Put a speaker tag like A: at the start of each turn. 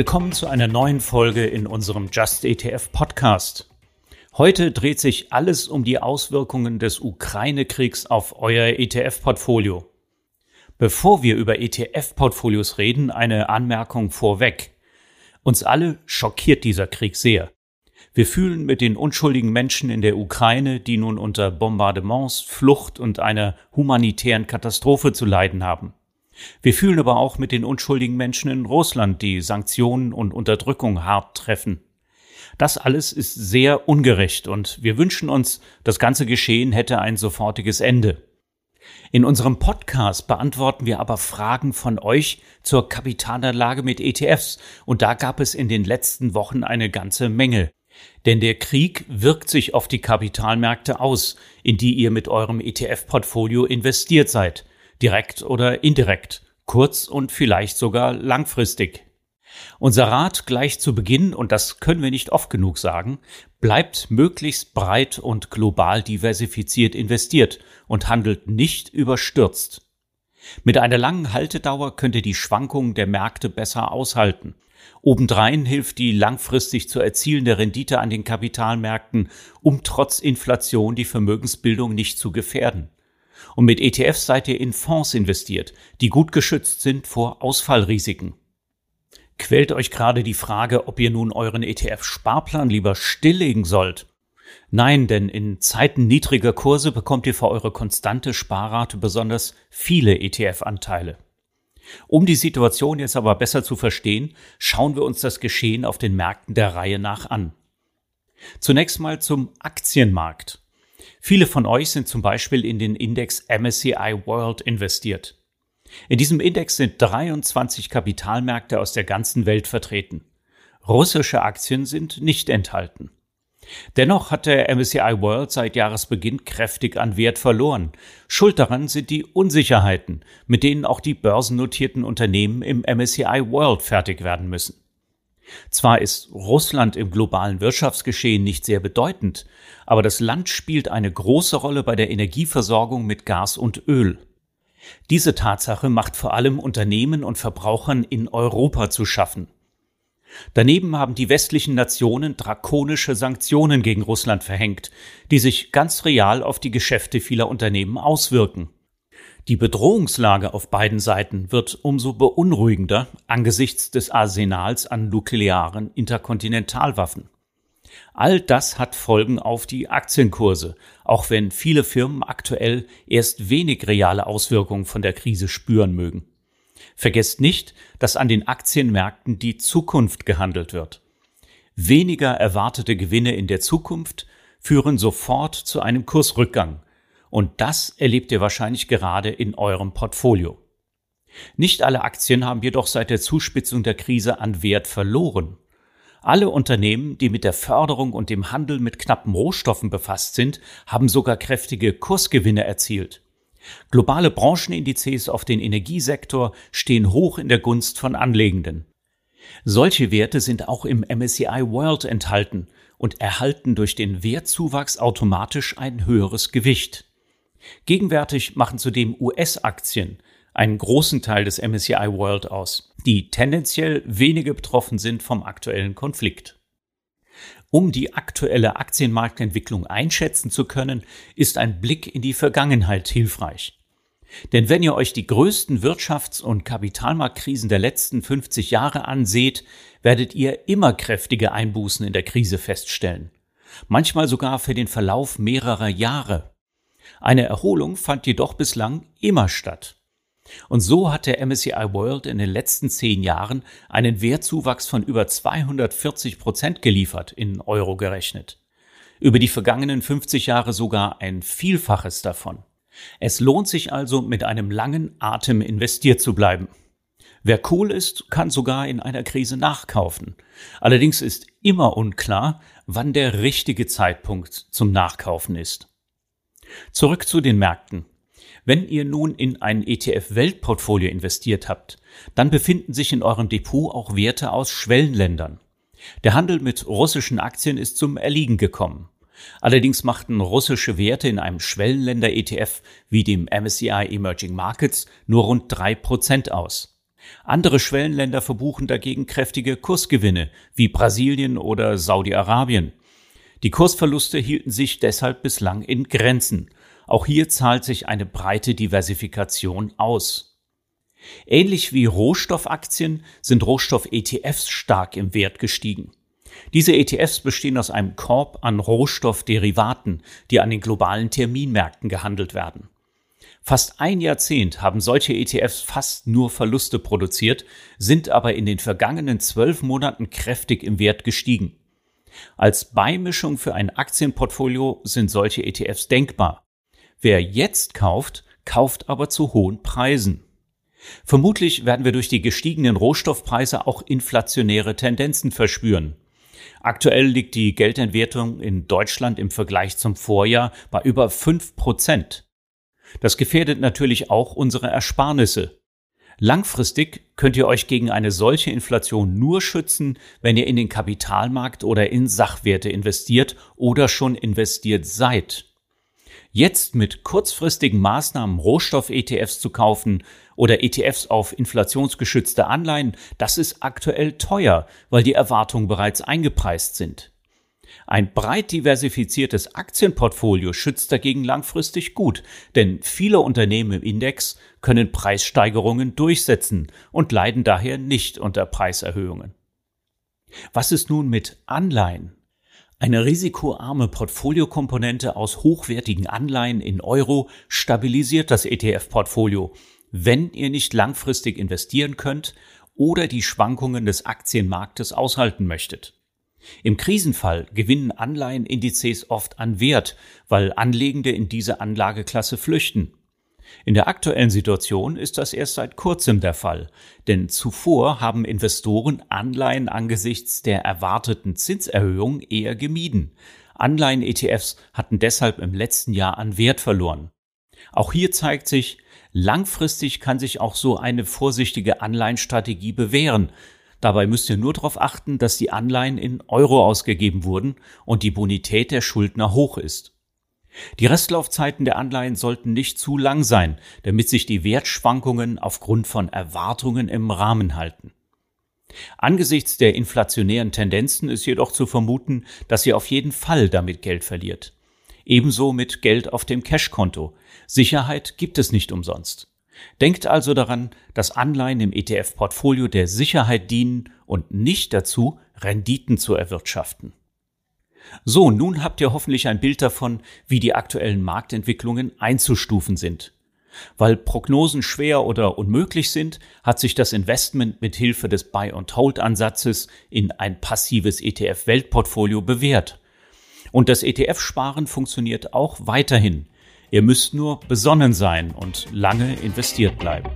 A: Willkommen zu einer neuen Folge in unserem Just ETF Podcast. Heute dreht sich alles um die Auswirkungen des Ukraine-Kriegs auf euer ETF-Portfolio. Bevor wir über ETF-Portfolios reden, eine Anmerkung vorweg. Uns alle schockiert dieser Krieg sehr. Wir fühlen mit den unschuldigen Menschen in der Ukraine, die nun unter Bombardements, Flucht und einer humanitären Katastrophe zu leiden haben. Wir fühlen aber auch mit den unschuldigen Menschen in Russland, die Sanktionen und Unterdrückung hart treffen. Das alles ist sehr ungerecht und wir wünschen uns, das ganze Geschehen hätte ein sofortiges Ende. In unserem Podcast beantworten wir aber Fragen von euch zur Kapitalanlage mit ETFs und da gab es in den letzten Wochen eine ganze Menge. Denn der Krieg wirkt sich auf die Kapitalmärkte aus, in die ihr mit eurem ETF-Portfolio investiert seid direkt oder indirekt, kurz und vielleicht sogar langfristig. Unser Rat gleich zu Beginn, und das können wir nicht oft genug sagen, bleibt möglichst breit und global diversifiziert investiert und handelt nicht überstürzt. Mit einer langen Haltedauer könnt ihr die Schwankungen der Märkte besser aushalten. Obendrein hilft die langfristig zu erzielende Rendite an den Kapitalmärkten, um trotz Inflation die Vermögensbildung nicht zu gefährden. Und mit ETFs seid ihr in Fonds investiert, die gut geschützt sind vor Ausfallrisiken. Quält euch gerade die Frage, ob ihr nun euren ETF-Sparplan lieber stilllegen sollt? Nein, denn in Zeiten niedriger Kurse bekommt ihr für eure konstante Sparrate besonders viele ETF-Anteile. Um die Situation jetzt aber besser zu verstehen, schauen wir uns das Geschehen auf den Märkten der Reihe nach an. Zunächst mal zum Aktienmarkt. Viele von euch sind zum Beispiel in den Index MSCI World investiert. In diesem Index sind 23 Kapitalmärkte aus der ganzen Welt vertreten. Russische Aktien sind nicht enthalten. Dennoch hat der MSCI World seit Jahresbeginn kräftig an Wert verloren. Schuld daran sind die Unsicherheiten, mit denen auch die börsennotierten Unternehmen im MSCI World fertig werden müssen. Zwar ist Russland im globalen Wirtschaftsgeschehen nicht sehr bedeutend, aber das Land spielt eine große Rolle bei der Energieversorgung mit Gas und Öl. Diese Tatsache macht vor allem Unternehmen und Verbrauchern in Europa zu schaffen. Daneben haben die westlichen Nationen drakonische Sanktionen gegen Russland verhängt, die sich ganz real auf die Geschäfte vieler Unternehmen auswirken. Die Bedrohungslage auf beiden Seiten wird umso beunruhigender angesichts des Arsenals an nuklearen Interkontinentalwaffen. All das hat Folgen auf die Aktienkurse, auch wenn viele Firmen aktuell erst wenig reale Auswirkungen von der Krise spüren mögen. Vergesst nicht, dass an den Aktienmärkten die Zukunft gehandelt wird. Weniger erwartete Gewinne in der Zukunft führen sofort zu einem Kursrückgang, und das erlebt ihr wahrscheinlich gerade in eurem Portfolio. Nicht alle Aktien haben jedoch seit der Zuspitzung der Krise an Wert verloren. Alle Unternehmen, die mit der Förderung und dem Handel mit knappen Rohstoffen befasst sind, haben sogar kräftige Kursgewinne erzielt. Globale Branchenindizes auf den Energiesektor stehen hoch in der Gunst von Anlegenden. Solche Werte sind auch im MSCI World enthalten und erhalten durch den Wertzuwachs automatisch ein höheres Gewicht. Gegenwärtig machen zudem US-Aktien einen großen Teil des MSCI World aus, die tendenziell weniger betroffen sind vom aktuellen Konflikt. Um die aktuelle Aktienmarktentwicklung einschätzen zu können, ist ein Blick in die Vergangenheit hilfreich. Denn wenn ihr euch die größten Wirtschafts- und Kapitalmarktkrisen der letzten 50 Jahre anseht, werdet ihr immer kräftige Einbußen in der Krise feststellen. Manchmal sogar für den Verlauf mehrerer Jahre. Eine Erholung fand jedoch bislang immer statt. Und so hat der MSCI World in den letzten zehn Jahren einen Wertzuwachs von über 240 Prozent geliefert, in Euro gerechnet. Über die vergangenen 50 Jahre sogar ein Vielfaches davon. Es lohnt sich also, mit einem langen Atem investiert zu bleiben. Wer cool ist, kann sogar in einer Krise nachkaufen. Allerdings ist immer unklar, wann der richtige Zeitpunkt zum Nachkaufen ist. Zurück zu den Märkten. Wenn ihr nun in ein ETF-Weltportfolio investiert habt, dann befinden sich in eurem Depot auch Werte aus Schwellenländern. Der Handel mit russischen Aktien ist zum Erliegen gekommen. Allerdings machten russische Werte in einem Schwellenländer-ETF wie dem MSCI Emerging Markets nur rund drei Prozent aus. Andere Schwellenländer verbuchen dagegen kräftige Kursgewinne, wie Brasilien oder Saudi-Arabien. Die Kursverluste hielten sich deshalb bislang in Grenzen. Auch hier zahlt sich eine breite Diversifikation aus. Ähnlich wie Rohstoffaktien sind Rohstoff-ETFs stark im Wert gestiegen. Diese ETFs bestehen aus einem Korb an Rohstoffderivaten, die an den globalen Terminmärkten gehandelt werden. Fast ein Jahrzehnt haben solche ETFs fast nur Verluste produziert, sind aber in den vergangenen zwölf Monaten kräftig im Wert gestiegen. Als Beimischung für ein Aktienportfolio sind solche ETFs denkbar. Wer jetzt kauft, kauft aber zu hohen Preisen. Vermutlich werden wir durch die gestiegenen Rohstoffpreise auch inflationäre Tendenzen verspüren. Aktuell liegt die Geldentwertung in Deutschland im Vergleich zum Vorjahr bei über fünf Prozent. Das gefährdet natürlich auch unsere Ersparnisse. Langfristig könnt ihr euch gegen eine solche Inflation nur schützen, wenn ihr in den Kapitalmarkt oder in Sachwerte investiert oder schon investiert seid. Jetzt mit kurzfristigen Maßnahmen Rohstoff-ETFs zu kaufen oder ETFs auf inflationsgeschützte Anleihen, das ist aktuell teuer, weil die Erwartungen bereits eingepreist sind. Ein breit diversifiziertes Aktienportfolio schützt dagegen langfristig gut, denn viele Unternehmen im Index können Preissteigerungen durchsetzen und leiden daher nicht unter Preiserhöhungen. Was ist nun mit Anleihen? Eine risikoarme Portfoliokomponente aus hochwertigen Anleihen in Euro stabilisiert das ETF-Portfolio, wenn ihr nicht langfristig investieren könnt oder die Schwankungen des Aktienmarktes aushalten möchtet. Im Krisenfall gewinnen Anleihenindizes oft an Wert, weil Anlegende in diese Anlageklasse flüchten. In der aktuellen Situation ist das erst seit kurzem der Fall, denn zuvor haben Investoren Anleihen angesichts der erwarteten Zinserhöhung eher gemieden. Anleihen-ETFs hatten deshalb im letzten Jahr an Wert verloren. Auch hier zeigt sich, langfristig kann sich auch so eine vorsichtige Anleihenstrategie bewähren. Dabei müsst ihr nur darauf achten, dass die Anleihen in Euro ausgegeben wurden und die Bonität der Schuldner hoch ist. Die Restlaufzeiten der Anleihen sollten nicht zu lang sein, damit sich die Wertschwankungen aufgrund von Erwartungen im Rahmen halten. Angesichts der inflationären Tendenzen ist jedoch zu vermuten, dass ihr auf jeden Fall damit Geld verliert. Ebenso mit Geld auf dem Cashkonto. Sicherheit gibt es nicht umsonst. Denkt also daran, dass Anleihen im ETF-Portfolio der Sicherheit dienen und nicht dazu, Renditen zu erwirtschaften. So, nun habt ihr hoffentlich ein Bild davon, wie die aktuellen Marktentwicklungen einzustufen sind. Weil Prognosen schwer oder unmöglich sind, hat sich das Investment mit Hilfe des Buy-and-Hold-Ansatzes in ein passives ETF-Weltportfolio bewährt. Und das ETF-Sparen funktioniert auch weiterhin. Ihr müsst nur besonnen sein und lange investiert bleiben.